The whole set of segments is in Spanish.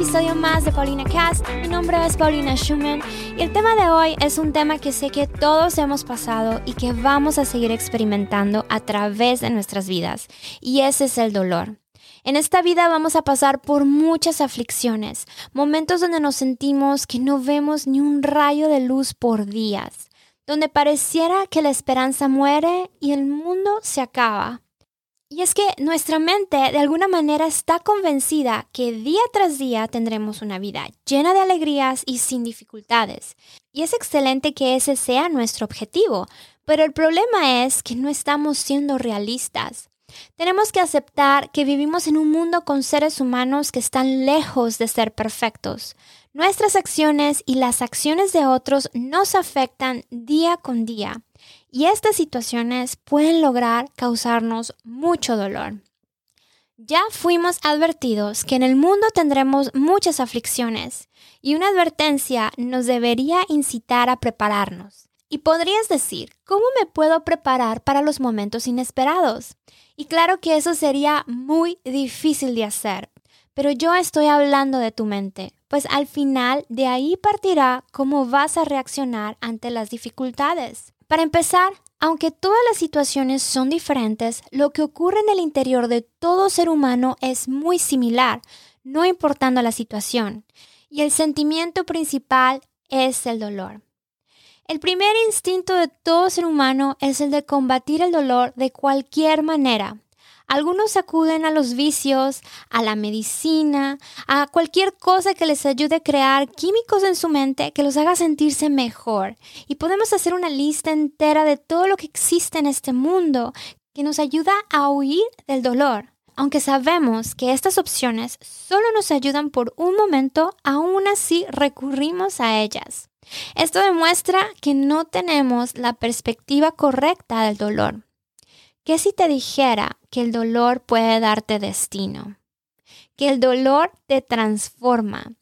episodio más de Paulina Cast. Mi nombre es Paulina Schumann y el tema de hoy es un tema que sé que todos hemos pasado y que vamos a seguir experimentando a través de nuestras vidas. Y ese es el dolor. En esta vida vamos a pasar por muchas aflicciones, momentos donde nos sentimos que no vemos ni un rayo de luz por días, donde pareciera que la esperanza muere y el mundo se acaba. Y es que nuestra mente de alguna manera está convencida que día tras día tendremos una vida llena de alegrías y sin dificultades. Y es excelente que ese sea nuestro objetivo, pero el problema es que no estamos siendo realistas. Tenemos que aceptar que vivimos en un mundo con seres humanos que están lejos de ser perfectos. Nuestras acciones y las acciones de otros nos afectan día con día y estas situaciones pueden lograr causarnos mucho dolor. Ya fuimos advertidos que en el mundo tendremos muchas aflicciones y una advertencia nos debería incitar a prepararnos. Y podrías decir, ¿cómo me puedo preparar para los momentos inesperados? Y claro que eso sería muy difícil de hacer, pero yo estoy hablando de tu mente, pues al final de ahí partirá cómo vas a reaccionar ante las dificultades. Para empezar, aunque todas las situaciones son diferentes, lo que ocurre en el interior de todo ser humano es muy similar, no importando la situación. Y el sentimiento principal es el dolor. El primer instinto de todo ser humano es el de combatir el dolor de cualquier manera, algunos acuden a los vicios, a la medicina, a cualquier cosa que les ayude a crear químicos en su mente que los haga sentirse mejor. Y podemos hacer una lista entera de todo lo que existe en este mundo que nos ayuda a huir del dolor. Aunque sabemos que estas opciones solo nos ayudan por un momento, aún así recurrimos a ellas. Esto demuestra que no tenemos la perspectiva correcta del dolor. ¿Qué si te dijera que el dolor puede darte destino? Que el dolor te transforma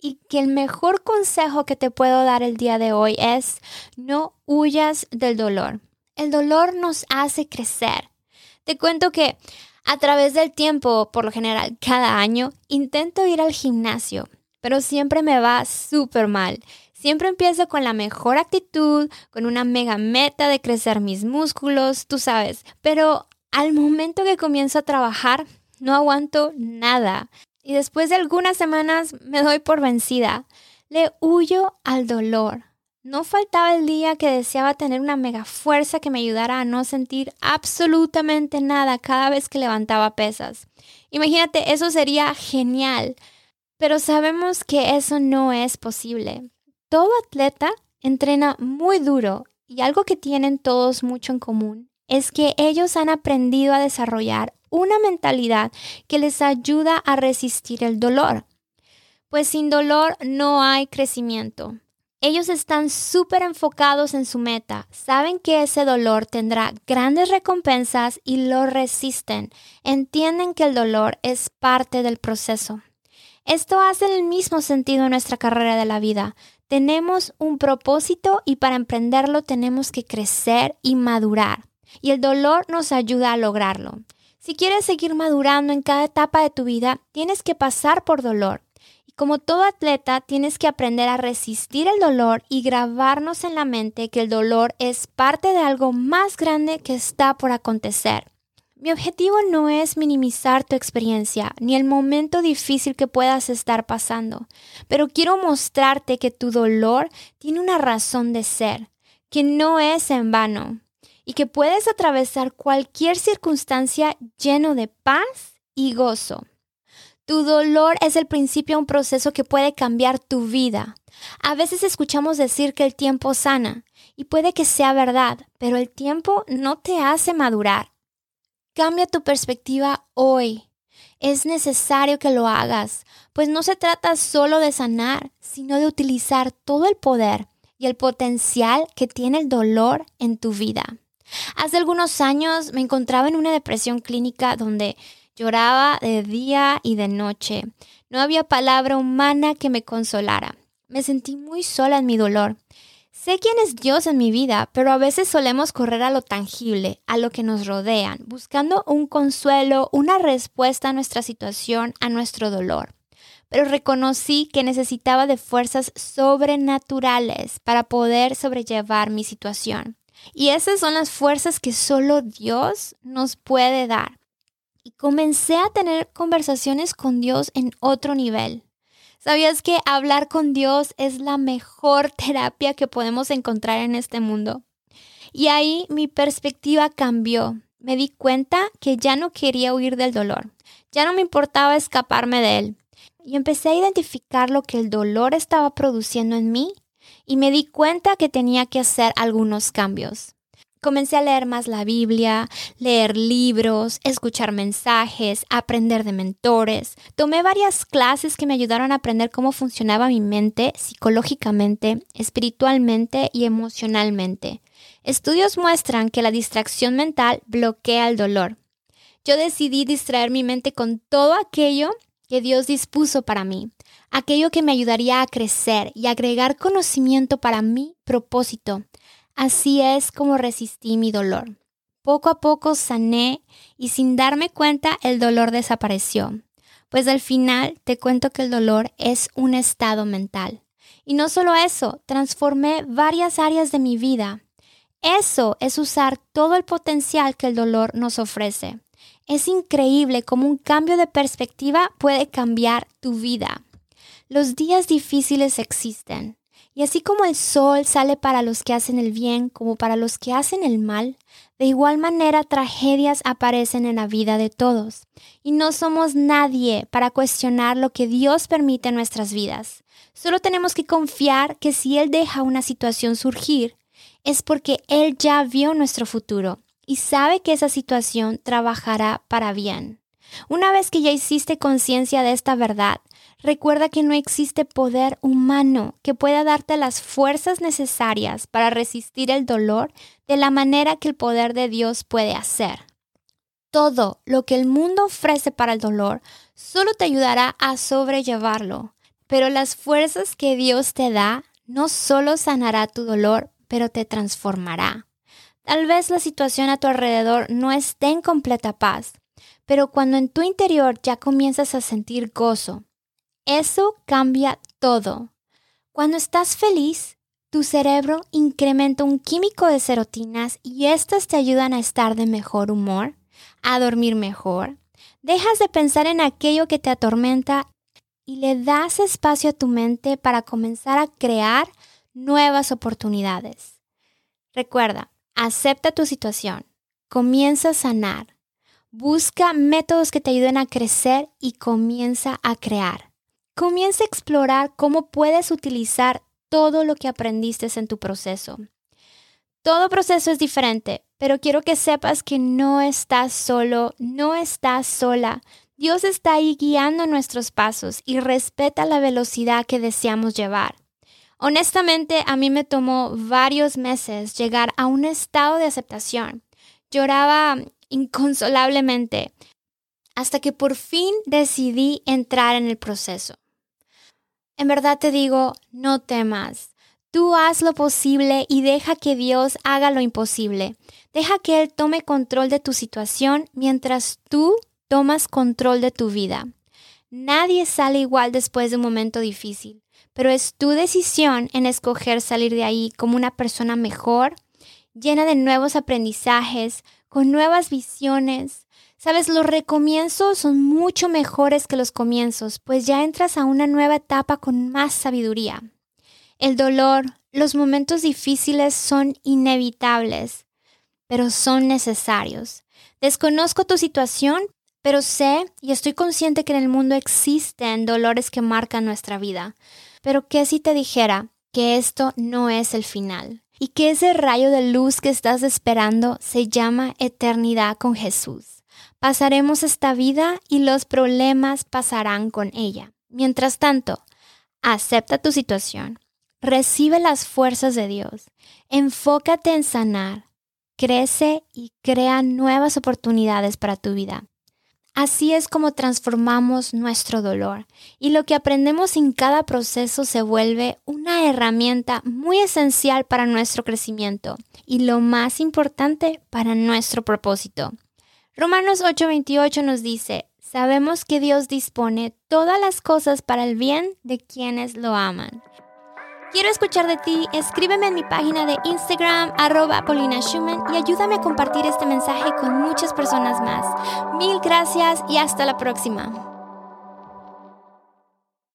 y que el mejor consejo que te puedo dar el día de hoy es no huyas del dolor. El dolor nos hace crecer. Te cuento que a través del tiempo, por lo general cada año, intento ir al gimnasio, pero siempre me va súper mal. Siempre empiezo con la mejor actitud, con una mega meta de crecer mis músculos, tú sabes, pero al momento que comienzo a trabajar, no aguanto nada. Y después de algunas semanas me doy por vencida. Le huyo al dolor. No faltaba el día que deseaba tener una mega fuerza que me ayudara a no sentir absolutamente nada cada vez que levantaba pesas. Imagínate, eso sería genial. Pero sabemos que eso no es posible. Todo atleta entrena muy duro y algo que tienen todos mucho en común es que ellos han aprendido a desarrollar una mentalidad que les ayuda a resistir el dolor. Pues sin dolor no hay crecimiento. Ellos están súper enfocados en su meta, saben que ese dolor tendrá grandes recompensas y lo resisten. Entienden que el dolor es parte del proceso. Esto hace el mismo sentido en nuestra carrera de la vida. Tenemos un propósito y para emprenderlo tenemos que crecer y madurar. Y el dolor nos ayuda a lograrlo. Si quieres seguir madurando en cada etapa de tu vida, tienes que pasar por dolor. Y como todo atleta, tienes que aprender a resistir el dolor y grabarnos en la mente que el dolor es parte de algo más grande que está por acontecer. Mi objetivo no es minimizar tu experiencia ni el momento difícil que puedas estar pasando, pero quiero mostrarte que tu dolor tiene una razón de ser, que no es en vano y que puedes atravesar cualquier circunstancia lleno de paz y gozo. Tu dolor es el principio de un proceso que puede cambiar tu vida. A veces escuchamos decir que el tiempo sana, y puede que sea verdad, pero el tiempo no te hace madurar Cambia tu perspectiva hoy. Es necesario que lo hagas, pues no se trata solo de sanar, sino de utilizar todo el poder y el potencial que tiene el dolor en tu vida. Hace algunos años me encontraba en una depresión clínica donde lloraba de día y de noche. No había palabra humana que me consolara. Me sentí muy sola en mi dolor Sé quién es Dios en mi vida, pero a veces solemos correr a lo tangible, a lo que nos rodean, buscando un consuelo, una respuesta a nuestra situación, a nuestro dolor. pero reconocí que necesitaba de fuerzas sobrenaturales para poder sobrellevar mi situación. Y esas son las fuerzas que solo Dios nos puede dar. Y comencé a tener conversaciones con Dios en otro nivel. ¿Sabías que hablar con Dios es la mejor terapia que podemos encontrar en este mundo? Y ahí mi perspectiva cambió. Me di cuenta que ya no quería huir del dolor. Ya no me importaba escaparme de él. Y empecé a identificar lo que el dolor estaba produciendo en mí y me di cuenta que tenía que hacer algunos cambios. Comencé a leer más la Biblia, leer libros, escuchar mensajes, aprender de mentores. Tomé varias clases que me ayudaron a aprender cómo funcionaba mi mente psicológicamente, espiritualmente y emocionalmente. Estudios muestran que la distracción mental bloquea el dolor. Yo decidí distraer mi mente con todo aquello que Dios dispuso para mí, aquello que me ayudaría a crecer y agregar conocimiento para mi propósito. Así es como resistí mi dolor. Poco a poco sané y sin darme cuenta el dolor desapareció. Pues al final te cuento que el dolor es un estado mental. Y no solo eso, transformé varias áreas de mi vida. Eso es usar todo el potencial que el dolor nos ofrece. Es increíble cómo un cambio de perspectiva puede cambiar tu vida. Los días difíciles existen, y así como el sol sale para los que hacen el bien como para los que hacen el mal, de igual manera tragedias aparecen en la vida de todos. Y no somos nadie para cuestionar lo que Dios permite en nuestras vidas. Solo tenemos que confiar que si Él deja una situación surgir, es porque Él ya vio nuestro futuro y sabe que esa situación trabajará para bien. Una vez que ya hiciste conciencia de esta verdad, recuerda que no existe poder humano que pueda darte las fuerzas necesarias para resistir el dolor de la manera que el poder de Dios puede hacer. Todo lo que el mundo ofrece para el dolor solo te ayudará a sobrellevarlo, pero las fuerzas que Dios te da no solo sanará tu dolor, pero te transformará. Tal vez la situación a tu alrededor no esté en completa paz, pero cuando en tu interior ya comienzas a sentir gozo, eso cambia todo. Cuando estás feliz, tu cerebro incrementa un químico de serotinas y estas te ayudan a estar de mejor humor, a dormir mejor. Dejas de pensar en aquello que te atormenta y le das espacio a tu mente para comenzar a crear nuevas oportunidades. Recuerda, Acepta tu situación. Comienza a sanar. Busca métodos que te ayuden a crecer y comienza a crear. Comienza a explorar cómo puedes utilizar todo lo que aprendiste en tu proceso. Todo proceso es diferente, pero quiero que sepas que no estás solo, no estás sola. Dios está ahí guiando nuestros pasos y respeta la velocidad que deseamos llevar. Honestamente, a mí me tomó varios meses llegar a un estado de aceptación. Lloraba inconsolablemente hasta que por fin decidí entrar en el proceso. En verdad te digo, no temas. Tú haz lo posible y deja que Dios haga lo imposible. Deja que Él tome control de tu situación mientras tú tomas control de tu vida. Nadie sale igual después de un momento difícil pero es tu decisión en escoger salir de ahí como una persona mejor, llena de nuevos aprendizajes, con nuevas visiones. Sabes, los recomienzos son mucho mejores que los comienzos, pues ya entras a una nueva etapa con más sabiduría. El dolor, los momentos difíciles son inevitables, pero son necesarios. Desconozco tu situación, pero sé y estoy consciente que en el mundo existen dolores que marcan nuestra vida. Pero ¿qué si te dijera que esto no es el final? Y que ese rayo de luz que estás esperando se llama eternidad con Jesús. Pasaremos esta vida y los problemas pasarán con ella. Mientras tanto, acepta tu situación, recibe las fuerzas de Dios, enfócate en sanar, crece y crea nuevas oportunidades para tu vida. Así es como transformamos nuestro dolor y lo que aprendemos en cada proceso se vuelve una herramienta muy esencial para nuestro crecimiento y lo más importante para nuestro propósito. Romanos 8:28 nos dice, Sabemos que Dios dispone todas las cosas para el bien de quienes lo aman. Quiero escuchar de ti, escríbeme en mi página de Instagram, arroba Paulina Schumann, y ayúdame a compartir este mensaje con muchas personas más. Mil gracias y hasta la próxima.